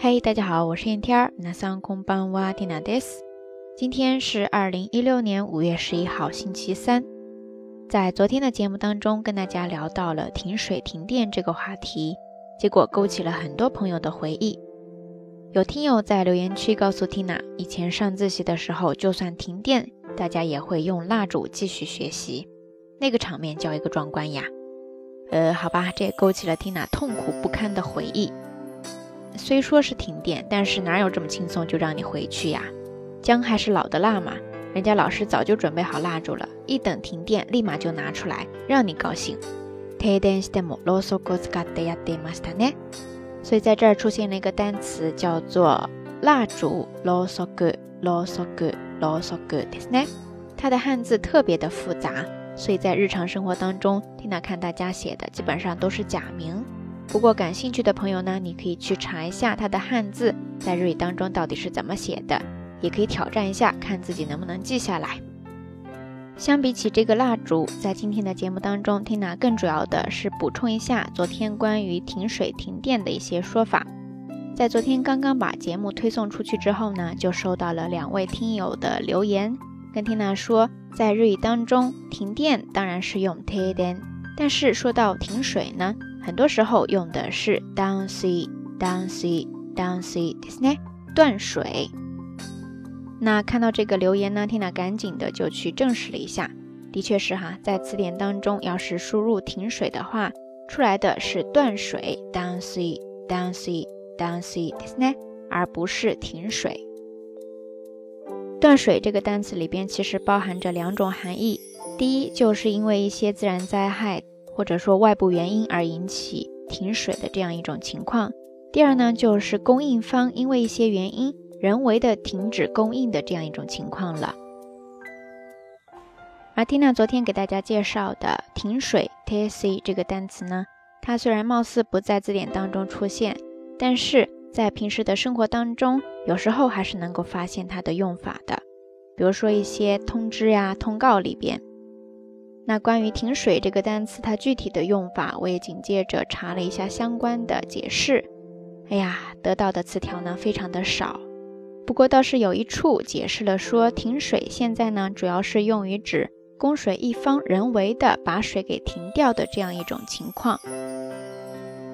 嘿，大家好，我是燕天儿。那桑空邦瓦蒂娜德斯。今天是二零一六年五月十一号，星期三。在昨天的节目当中，跟大家聊到了停水停电这个话题，结果勾起了很多朋友的回忆。有听友在留言区告诉缇娜，以前上自习的时候，就算停电，大家也会用蜡烛继续学习，那个场面叫一个壮观呀。呃，好吧，这也勾起了缇娜痛苦不堪的回忆。虽说是停电，但是哪有这么轻松就让你回去呀？姜还是老的辣嘛，人家老师早就准备好蜡烛了，一等停电立马就拿出来，让你高兴。所以在这儿出现了一个单词，叫做蜡烛。它的汉字特别的复杂，所以在日常生活当中，听到看大家写的基本上都是假名。不过感兴趣的朋友呢，你可以去查一下它的汉字在日语当中到底是怎么写的，也可以挑战一下，看自己能不能记下来。相比起这个蜡烛，在今天的节目当中，Tina 更主要的是补充一下昨天关于停水停电的一些说法。在昨天刚刚把节目推送出去之后呢，就收到了两位听友的留言，跟 Tina 说，在日语当中停电当然是用 t d e n 但是说到停水呢？很多时候用的是 down sea down sea down sea，断水。那看到这个留言呢，Tina 赶紧的就去证实了一下，的确是哈，在词典当中，要是输入停水的话，出来的是断水 down sea down sea down sea，而不是停水。断水这个单词里边其实包含着两种含义，第一就是因为一些自然灾害。或者说外部原因而引起停水的这样一种情况。第二呢，就是供应方因为一些原因人为的停止供应的这样一种情况了。而缇娜昨天给大家介绍的“停水 ”（TAC） 这个单词呢，它虽然貌似不在字典当中出现，但是在平时的生活当中，有时候还是能够发现它的用法的。比如说一些通知呀、通告里边。那关于停水这个单词，它具体的用法，我也紧接着查了一下相关的解释。哎呀，得到的词条呢非常的少，不过倒是有一处解释了说，停水现在呢主要是用于指供水一方人为的把水给停掉的这样一种情况。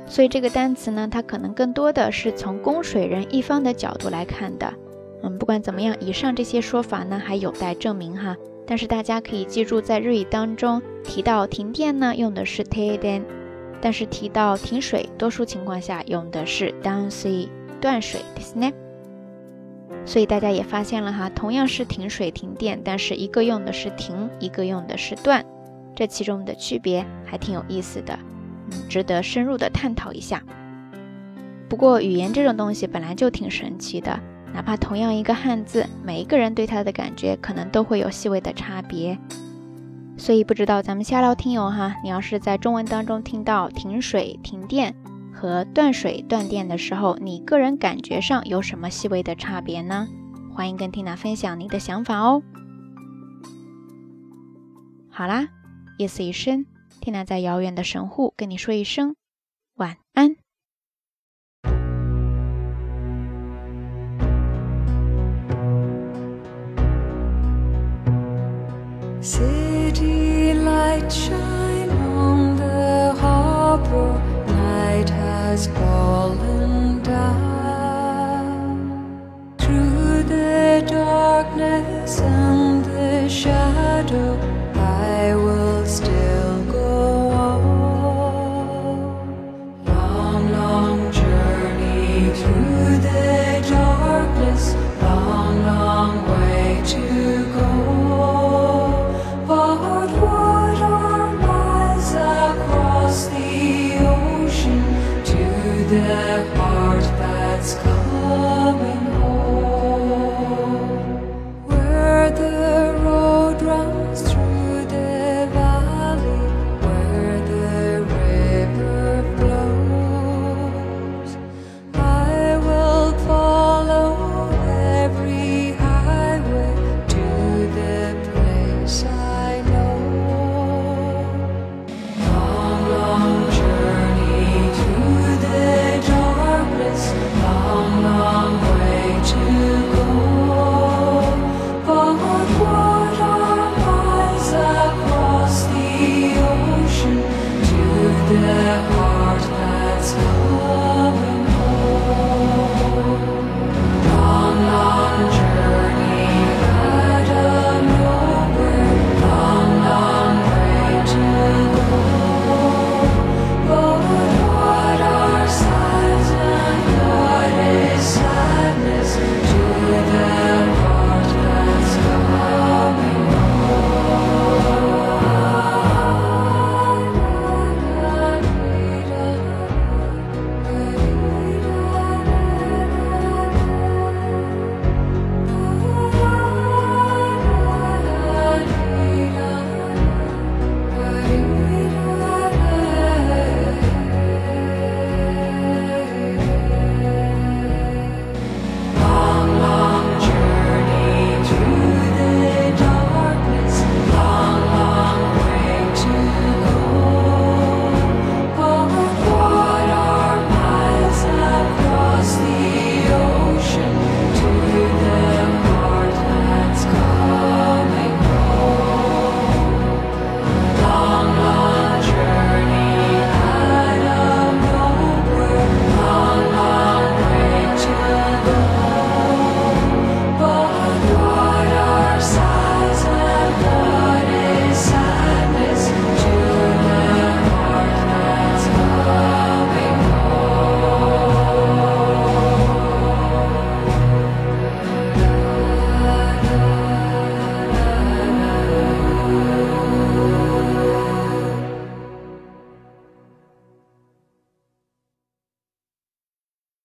所以这个单词呢，它可能更多的是从供水人一方的角度来看的。嗯，不管怎么样，以上这些说法呢还有待证明哈。但是大家可以记住，在日语当中提到停电呢，用的是 t e d e n 但是提到停水，多数情况下用的是 down sea 断水 snap。所以大家也发现了哈，同样是停水停电，但是一个用的是停，一个用的是断，这其中的区别还挺有意思的，值得深入的探讨一下。不过语言这种东西本来就挺神奇的。哪怕同样一个汉字，每一个人对它的感觉可能都会有细微的差别。所以不知道咱们下聊听友哈，你要是在中文当中听到停水、停电和断水、断电的时候，你个人感觉上有什么细微的差别呢？欢迎跟缇娜分享你的想法哦。好啦，夜色已深，缇娜在遥远的神户跟你说一声晚安。eyes closed. Yeah.